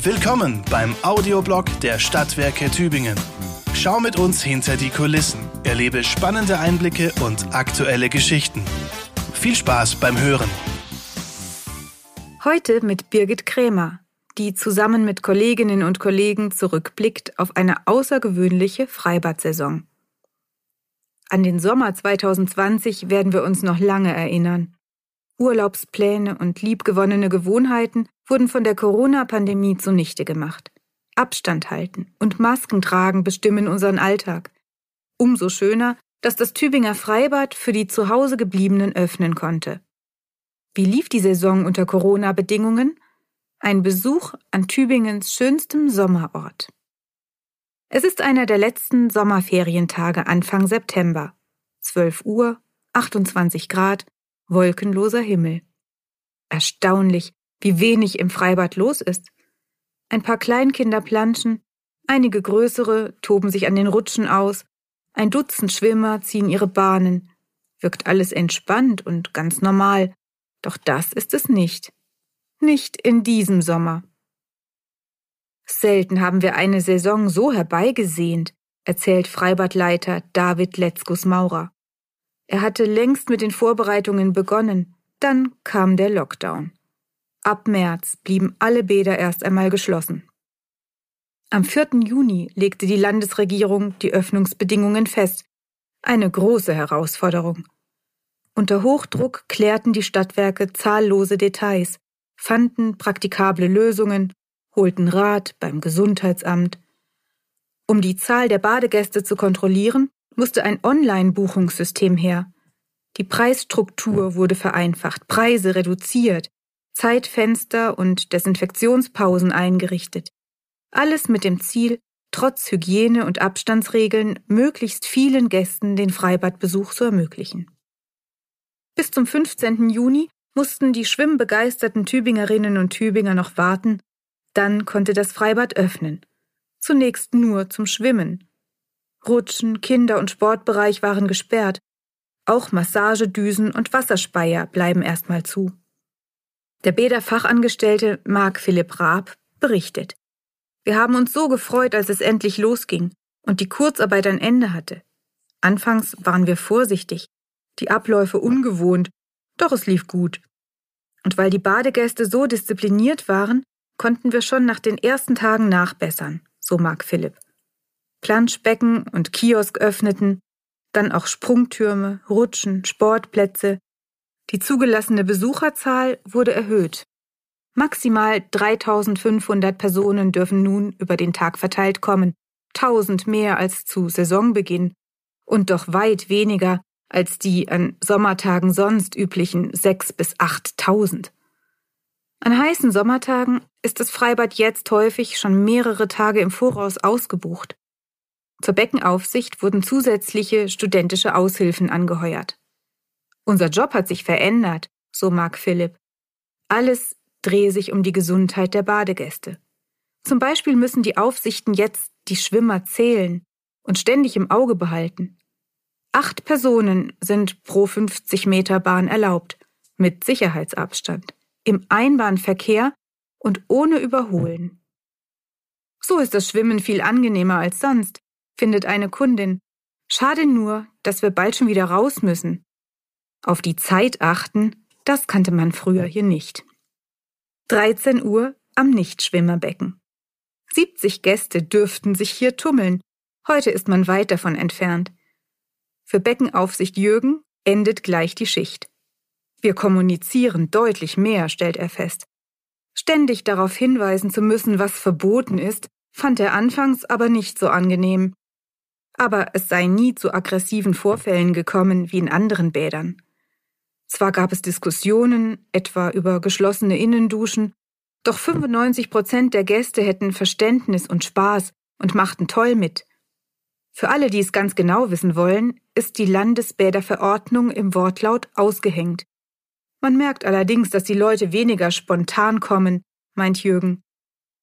Willkommen beim Audioblog der Stadtwerke Tübingen. Schau mit uns hinter die Kulissen, erlebe spannende Einblicke und aktuelle Geschichten. Viel Spaß beim Hören. Heute mit Birgit Krämer, die zusammen mit Kolleginnen und Kollegen zurückblickt auf eine außergewöhnliche Freibad-Saison. An den Sommer 2020 werden wir uns noch lange erinnern. Urlaubspläne und liebgewonnene Gewohnheiten wurden von der Corona-Pandemie zunichte gemacht. Abstand halten und Masken tragen bestimmen unseren Alltag. Umso schöner, dass das Tübinger Freibad für die zu Hause gebliebenen öffnen konnte. Wie lief die Saison unter Corona-Bedingungen? Ein Besuch an Tübingens schönstem Sommerort. Es ist einer der letzten Sommerferientage Anfang September. 12 Uhr, 28 Grad, wolkenloser Himmel. Erstaunlich, wie wenig im Freibad los ist. Ein paar Kleinkinder planschen, einige größere toben sich an den Rutschen aus, ein Dutzend Schwimmer ziehen ihre Bahnen. Wirkt alles entspannt und ganz normal, doch das ist es nicht. Nicht in diesem Sommer. Selten haben wir eine Saison so herbeigesehnt, erzählt Freibadleiter David Letzkus Maurer. Er hatte längst mit den Vorbereitungen begonnen, dann kam der Lockdown. Ab März blieben alle Bäder erst einmal geschlossen. Am 4. Juni legte die Landesregierung die Öffnungsbedingungen fest. Eine große Herausforderung. Unter Hochdruck klärten die Stadtwerke zahllose Details, fanden praktikable Lösungen, holten Rat beim Gesundheitsamt. Um die Zahl der Badegäste zu kontrollieren, musste ein Online-Buchungssystem her. Die Preisstruktur wurde vereinfacht, Preise reduziert, Zeitfenster und Desinfektionspausen eingerichtet. Alles mit dem Ziel, trotz Hygiene- und Abstandsregeln möglichst vielen Gästen den Freibadbesuch zu ermöglichen. Bis zum 15. Juni mussten die schwimmbegeisterten Tübingerinnen und Tübinger noch warten, dann konnte das Freibad öffnen. Zunächst nur zum Schwimmen. Rutschen, Kinder- und Sportbereich waren gesperrt. Auch Massagedüsen und Wasserspeier bleiben erstmal zu. Der Bäderfachangestellte Marc Philipp Raab berichtet. Wir haben uns so gefreut, als es endlich losging und die Kurzarbeit ein Ende hatte. Anfangs waren wir vorsichtig, die Abläufe ungewohnt, doch es lief gut. Und weil die Badegäste so diszipliniert waren, konnten wir schon nach den ersten Tagen nachbessern, so Marc Philipp. Planschbecken und Kiosk öffneten, dann auch Sprungtürme, Rutschen, Sportplätze. Die zugelassene Besucherzahl wurde erhöht. Maximal 3500 Personen dürfen nun über den Tag verteilt kommen, 1000 mehr als zu Saisonbeginn und doch weit weniger als die an Sommertagen sonst üblichen 6 bis 8000. An heißen Sommertagen ist das Freibad jetzt häufig schon mehrere Tage im Voraus ausgebucht. Zur Beckenaufsicht wurden zusätzliche studentische Aushilfen angeheuert. Unser Job hat sich verändert, so Mark Philipp. Alles drehe sich um die Gesundheit der Badegäste. Zum Beispiel müssen die Aufsichten jetzt die Schwimmer zählen und ständig im Auge behalten. Acht Personen sind pro 50 Meter Bahn erlaubt, mit Sicherheitsabstand, im Einbahnverkehr und ohne Überholen. So ist das Schwimmen viel angenehmer als sonst, findet eine Kundin. Schade nur, dass wir bald schon wieder raus müssen. Auf die Zeit achten, das kannte man früher hier nicht. 13 Uhr am Nichtschwimmerbecken. 70 Gäste dürften sich hier tummeln. Heute ist man weit davon entfernt. Für Beckenaufsicht Jürgen endet gleich die Schicht. Wir kommunizieren deutlich mehr, stellt er fest. Ständig darauf hinweisen zu müssen, was verboten ist, fand er anfangs aber nicht so angenehm aber es sei nie zu aggressiven Vorfällen gekommen wie in anderen Bädern. Zwar gab es Diskussionen, etwa über geschlossene Innenduschen, doch 95 Prozent der Gäste hätten Verständnis und Spaß und machten toll mit. Für alle, die es ganz genau wissen wollen, ist die Landesbäderverordnung im Wortlaut ausgehängt. Man merkt allerdings, dass die Leute weniger spontan kommen, meint Jürgen.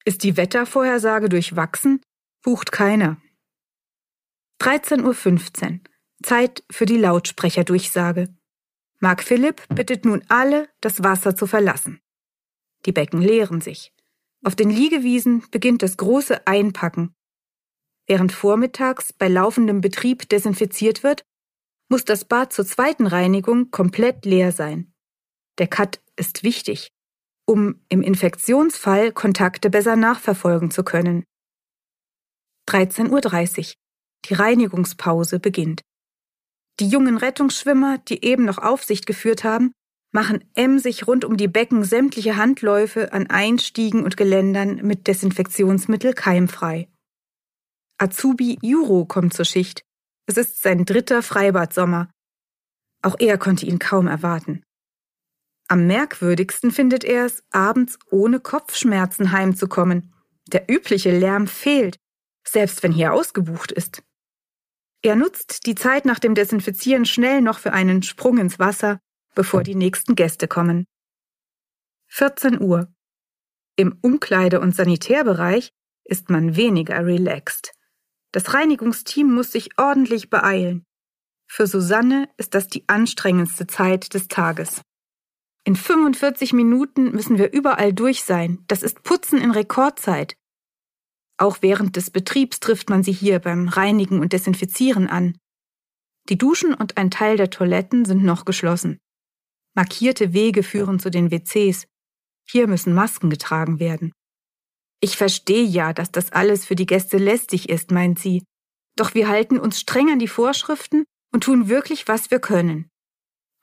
Ist die Wettervorhersage durchwachsen? Bucht keiner. 13.15 Uhr. Zeit für die Lautsprecherdurchsage. Mark Philipp bittet nun alle, das Wasser zu verlassen. Die Becken leeren sich. Auf den Liegewiesen beginnt das große Einpacken. Während vormittags bei laufendem Betrieb desinfiziert wird, muss das Bad zur zweiten Reinigung komplett leer sein. Der Cut ist wichtig, um im Infektionsfall Kontakte besser nachverfolgen zu können. 13.30 Uhr. Die Reinigungspause beginnt. Die jungen Rettungsschwimmer, die eben noch Aufsicht geführt haben, machen emsig rund um die Becken sämtliche Handläufe an Einstiegen und Geländern mit Desinfektionsmittel keimfrei. Azubi Juro kommt zur Schicht. Es ist sein dritter Freibad-Sommer. Auch er konnte ihn kaum erwarten. Am merkwürdigsten findet er es, abends ohne Kopfschmerzen heimzukommen. Der übliche Lärm fehlt, selbst wenn hier ausgebucht ist. Er nutzt die Zeit nach dem Desinfizieren schnell noch für einen Sprung ins Wasser, bevor die nächsten Gäste kommen. 14 Uhr. Im Umkleide- und Sanitärbereich ist man weniger relaxed. Das Reinigungsteam muss sich ordentlich beeilen. Für Susanne ist das die anstrengendste Zeit des Tages. In 45 Minuten müssen wir überall durch sein. Das ist Putzen in Rekordzeit. Auch während des Betriebs trifft man sie hier beim Reinigen und Desinfizieren an. Die Duschen und ein Teil der Toiletten sind noch geschlossen. Markierte Wege führen zu den WCs. Hier müssen Masken getragen werden. Ich verstehe ja, dass das alles für die Gäste lästig ist, meint sie. Doch wir halten uns streng an die Vorschriften und tun wirklich, was wir können.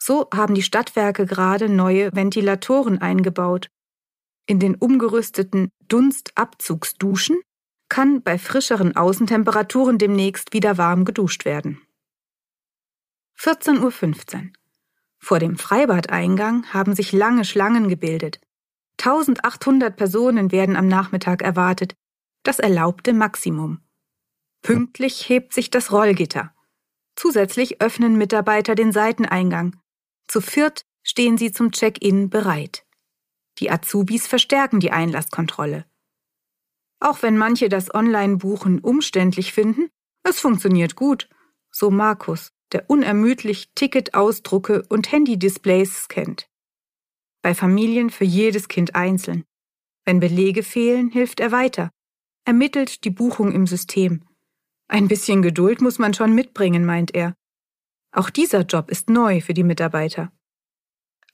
So haben die Stadtwerke gerade neue Ventilatoren eingebaut. In den umgerüsteten Dunstabzugsduschen kann bei frischeren Außentemperaturen demnächst wieder warm geduscht werden. 14.15 Uhr. Vor dem Freibadeingang haben sich lange Schlangen gebildet. 1800 Personen werden am Nachmittag erwartet, das erlaubte Maximum. Pünktlich hebt sich das Rollgitter. Zusätzlich öffnen Mitarbeiter den Seiteneingang. Zu viert stehen sie zum Check-in bereit. Die Azubis verstärken die Einlasskontrolle. Auch wenn manche das Online-Buchen umständlich finden, es funktioniert gut, so Markus, der unermüdlich Ticketausdrucke und Handy-Displays scannt. Bei Familien für jedes Kind einzeln. Wenn Belege fehlen, hilft er weiter, ermittelt die Buchung im System. Ein bisschen Geduld muss man schon mitbringen, meint er. Auch dieser Job ist neu für die Mitarbeiter.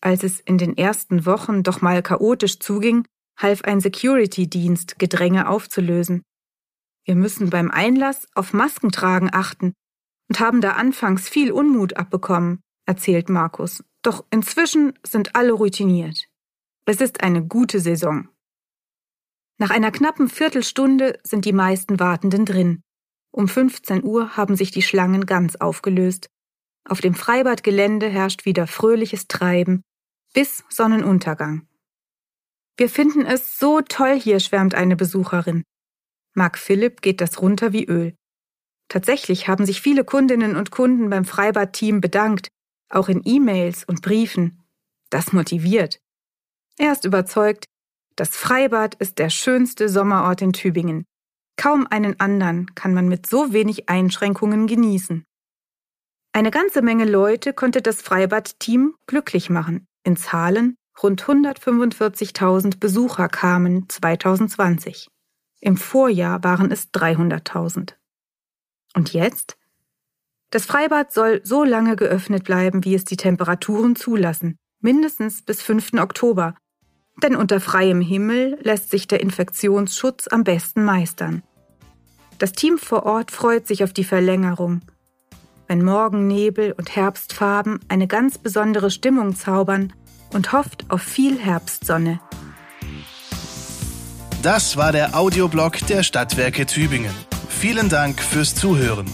Als es in den ersten Wochen doch mal chaotisch zuging, half ein Security-Dienst, Gedränge aufzulösen. Wir müssen beim Einlass auf Maskentragen achten und haben da anfangs viel Unmut abbekommen, erzählt Markus. Doch inzwischen sind alle routiniert. Es ist eine gute Saison. Nach einer knappen Viertelstunde sind die meisten Wartenden drin. Um 15 Uhr haben sich die Schlangen ganz aufgelöst. Auf dem Freibadgelände herrscht wieder fröhliches Treiben bis Sonnenuntergang. Wir finden es so toll hier, schwärmt eine Besucherin. Mark Philipp geht das runter wie Öl. Tatsächlich haben sich viele Kundinnen und Kunden beim Freibad-Team bedankt, auch in E-Mails und Briefen. Das motiviert. Er ist überzeugt, das Freibad ist der schönste Sommerort in Tübingen. Kaum einen anderen kann man mit so wenig Einschränkungen genießen. Eine ganze Menge Leute konnte das Freibad-Team glücklich machen. In Zahlen Rund 145.000 Besucher kamen 2020. Im Vorjahr waren es 300.000. Und jetzt? Das Freibad soll so lange geöffnet bleiben, wie es die Temperaturen zulassen, mindestens bis 5. Oktober. Denn unter freiem Himmel lässt sich der Infektionsschutz am besten meistern. Das Team vor Ort freut sich auf die Verlängerung. Wenn Morgennebel und Herbstfarben eine ganz besondere Stimmung zaubern, und hofft auf viel Herbstsonne. Das war der Audioblog der Stadtwerke Tübingen. Vielen Dank fürs Zuhören.